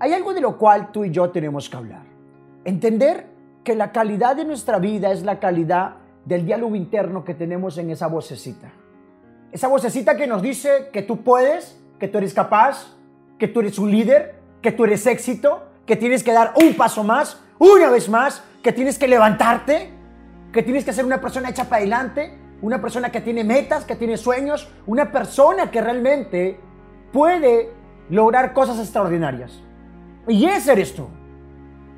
Hay algo de lo cual tú y yo tenemos que hablar. Entender que la calidad de nuestra vida es la calidad del diálogo interno que tenemos en esa vocecita. Esa vocecita que nos dice que tú puedes, que tú eres capaz, que tú eres un líder, que tú eres éxito, que tienes que dar un paso más, una vez más, que tienes que levantarte, que tienes que ser una persona hecha para adelante, una persona que tiene metas, que tiene sueños, una persona que realmente puede lograr cosas extraordinarias. Y ese eres tú.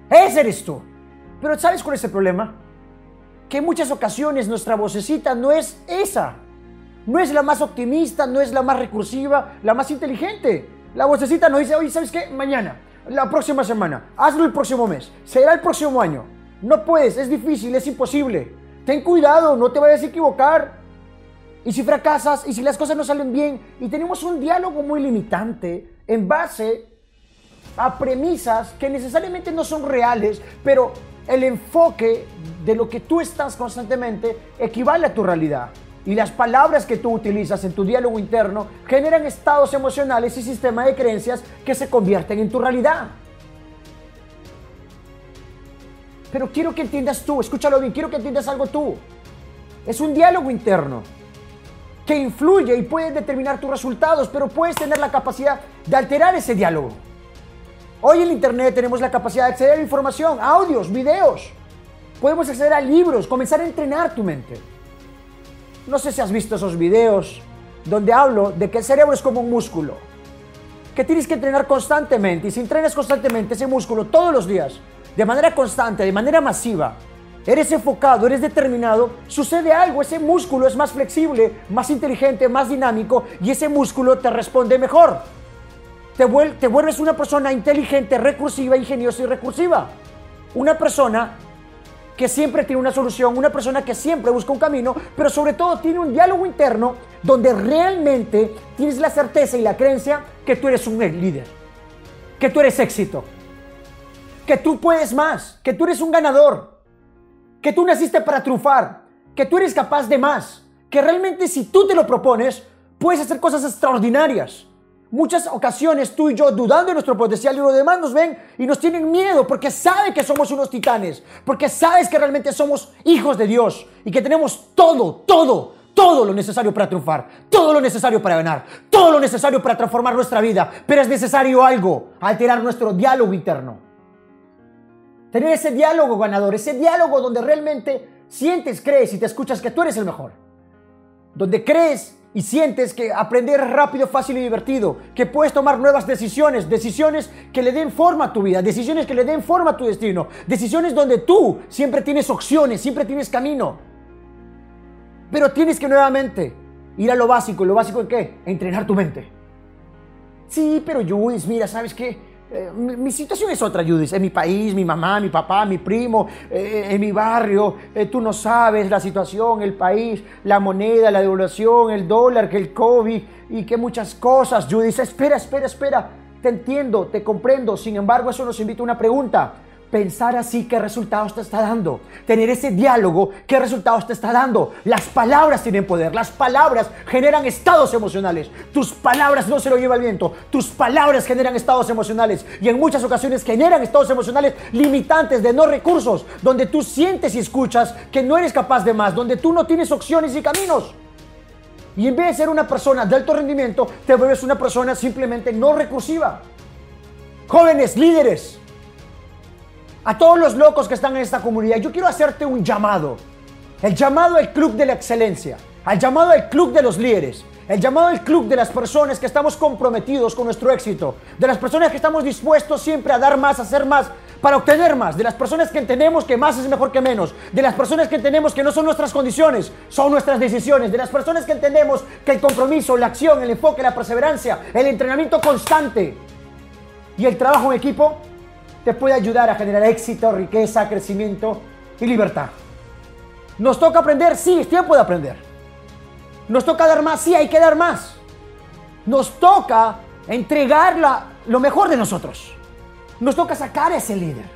Ese eres tú. Pero ¿sabes cuál es el problema? Que en muchas ocasiones nuestra vocecita no es esa. No es la más optimista, no es la más recursiva, la más inteligente. La vocecita nos dice, oye, ¿sabes qué? Mañana, la próxima semana, hazlo el próximo mes, será el próximo año. No puedes, es difícil, es imposible. Ten cuidado, no te vayas a equivocar. Y si fracasas, y si las cosas no salen bien, y tenemos un diálogo muy limitante en base a premisas que necesariamente no son reales, pero el enfoque de lo que tú estás constantemente equivale a tu realidad. Y las palabras que tú utilizas en tu diálogo interno generan estados emocionales y sistemas de creencias que se convierten en tu realidad. Pero quiero que entiendas tú, escúchalo bien, quiero que entiendas algo tú. Es un diálogo interno que influye y puede determinar tus resultados, pero puedes tener la capacidad de alterar ese diálogo. Hoy en Internet tenemos la capacidad de acceder a información, audios, videos. Podemos acceder a libros, comenzar a entrenar tu mente. No sé si has visto esos videos donde hablo de que el cerebro es como un músculo, que tienes que entrenar constantemente y si entrenas constantemente ese músculo todos los días, de manera constante, de manera masiva, eres enfocado, eres determinado, sucede algo, ese músculo es más flexible, más inteligente, más dinámico y ese músculo te responde mejor. Te, te vuelves una persona inteligente, recursiva, ingeniosa y recursiva. Una persona que siempre tiene una solución, una persona que siempre busca un camino, pero sobre todo tiene un diálogo interno donde realmente tienes la certeza y la creencia que tú eres un líder, que tú eres éxito, que tú puedes más, que tú eres un ganador, que tú naciste para triunfar, que tú eres capaz de más, que realmente si tú te lo propones, puedes hacer cosas extraordinarias. Muchas ocasiones tú y yo dudando de nuestro potencial y los demás nos ven y nos tienen miedo porque saben que somos unos titanes, porque sabes que realmente somos hijos de Dios y que tenemos todo, todo, todo lo necesario para triunfar, todo lo necesario para ganar, todo lo necesario para transformar nuestra vida, pero es necesario algo, alterar nuestro diálogo interno. Tener ese diálogo ganador, ese diálogo donde realmente sientes, crees y te escuchas que tú eres el mejor. Donde crees y sientes que aprender rápido, fácil y divertido, que puedes tomar nuevas decisiones, decisiones que le den forma a tu vida, decisiones que le den forma a tu destino, decisiones donde tú siempre tienes opciones, siempre tienes camino. Pero tienes que nuevamente ir a lo básico, ¿lo básico en qué? Entrenar tu mente. Sí, pero Luis, mira, ¿sabes qué? Eh, mi, situación es otra, Judith. En mi país, mi mamá, mi papá, mi primo, eh, en mi barrio. Eh, tú no sabes la situación, el país, la moneda, la devaluación, el dólar, que el COVID y que muchas cosas. Judith, espera, espera, espera. Te entiendo, te comprendo. Sin embargo, eso nos invita a una pregunta pensar así, ¿qué resultados te está dando? Tener ese diálogo, ¿qué resultados te está dando? Las palabras tienen poder, las palabras generan estados emocionales. Tus palabras no se lo lleva el viento, tus palabras generan estados emocionales y en muchas ocasiones generan estados emocionales limitantes de no recursos, donde tú sientes y escuchas que no eres capaz de más, donde tú no tienes opciones y caminos. Y en vez de ser una persona de alto rendimiento, te vuelves una persona simplemente no recursiva. Jóvenes, líderes, a todos los locos que están en esta comunidad, yo quiero hacerte un llamado. El llamado al club de la excelencia, al llamado al club de los líderes, el llamado al club de las personas que estamos comprometidos con nuestro éxito, de las personas que estamos dispuestos siempre a dar más, a hacer más, para obtener más, de las personas que entendemos que más es mejor que menos, de las personas que entendemos que no son nuestras condiciones, son nuestras decisiones, de las personas que entendemos que el compromiso, la acción, el enfoque, la perseverancia, el entrenamiento constante y el trabajo en equipo te puede ayudar a generar éxito, riqueza, crecimiento y libertad. ¿Nos toca aprender? Sí, es tiempo de aprender. ¿Nos toca dar más? Sí, hay que dar más. Nos toca entregar lo mejor de nosotros. Nos toca sacar a ese líder.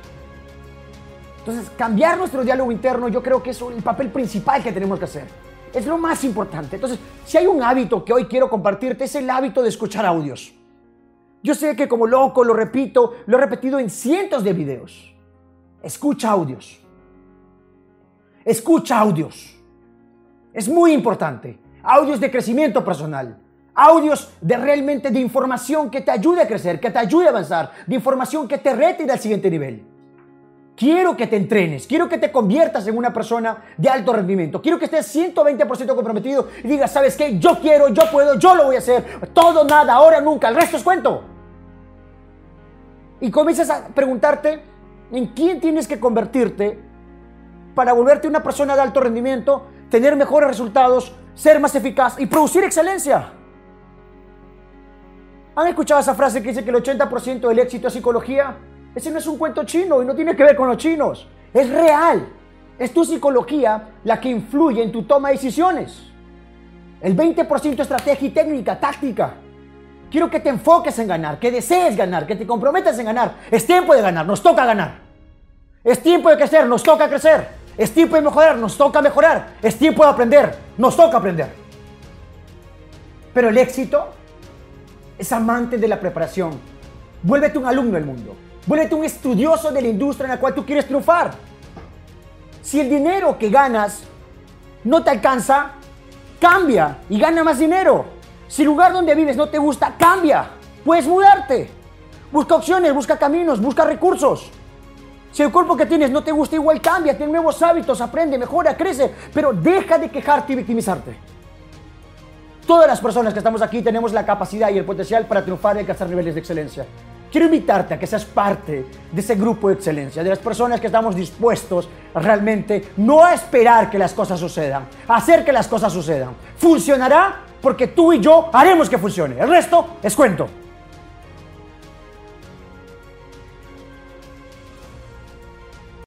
Entonces, cambiar nuestro diálogo interno yo creo que es el papel principal que tenemos que hacer. Es lo más importante. Entonces, si hay un hábito que hoy quiero compartirte, es el hábito de escuchar audios Yo sé que como loco lo repito, lo he repetido en cientos de videos. Escucha audios. Escucha audios. Es muy importante. Audios de crecimiento personal. Audios de realmente de información que te ayude a crecer, que te ayude a avanzar, de información que te rete al siguiente nivel. Quiero que te entrenes, quiero que te conviertas en una persona de alto rendimiento, quiero que estés 120% comprometido y digas, ¿sabes qué? Yo quiero, yo puedo, yo lo voy a hacer, todo, nada, ahora, nunca, el resto es cuento. Y comienzas a preguntarte en quién tienes que convertirte para volverte una persona de alto rendimiento, tener mejores resultados, ser más eficaz y producir excelencia. ¿Han escuchado esa frase que dice que el 80% del éxito es psicología? Ese no es un cuento chino y no tiene que ver con los chinos. Es real. Es tu psicología la que influye en tu toma de decisiones. El 20% estrategia y técnica, táctica. Quiero que te enfoques en ganar, que desees ganar, que te comprometas en ganar. Es tiempo de ganar, nos toca ganar. Es tiempo de crecer, nos toca crecer. Es tiempo de mejorar, nos toca mejorar. Es tiempo de aprender, nos toca aprender. Pero el éxito es amante de la preparación. Vuélvete un alumno del mundo. Vuélvete un estudioso de la industria en la cual tú quieres triunfar. Si el dinero que ganas no te alcanza, cambia y gana más dinero. Si el lugar donde vives no te gusta, cambia. Puedes mudarte. Busca opciones, busca caminos, busca recursos. Si el cuerpo que tienes no te gusta, igual cambia, ten nuevos hábitos, aprende, mejora, crece, pero deja de quejarte y victimizarte. Todas las personas que estamos aquí tenemos la capacidad y el potencial para triunfar y alcanzar niveles de excelencia. Quiero invitarte a que seas parte de ese grupo de excelencia, de las personas que estamos dispuestos realmente no a esperar que las cosas sucedan, a hacer que las cosas sucedan. Funcionará porque tú y yo haremos que funcione. El resto es cuento.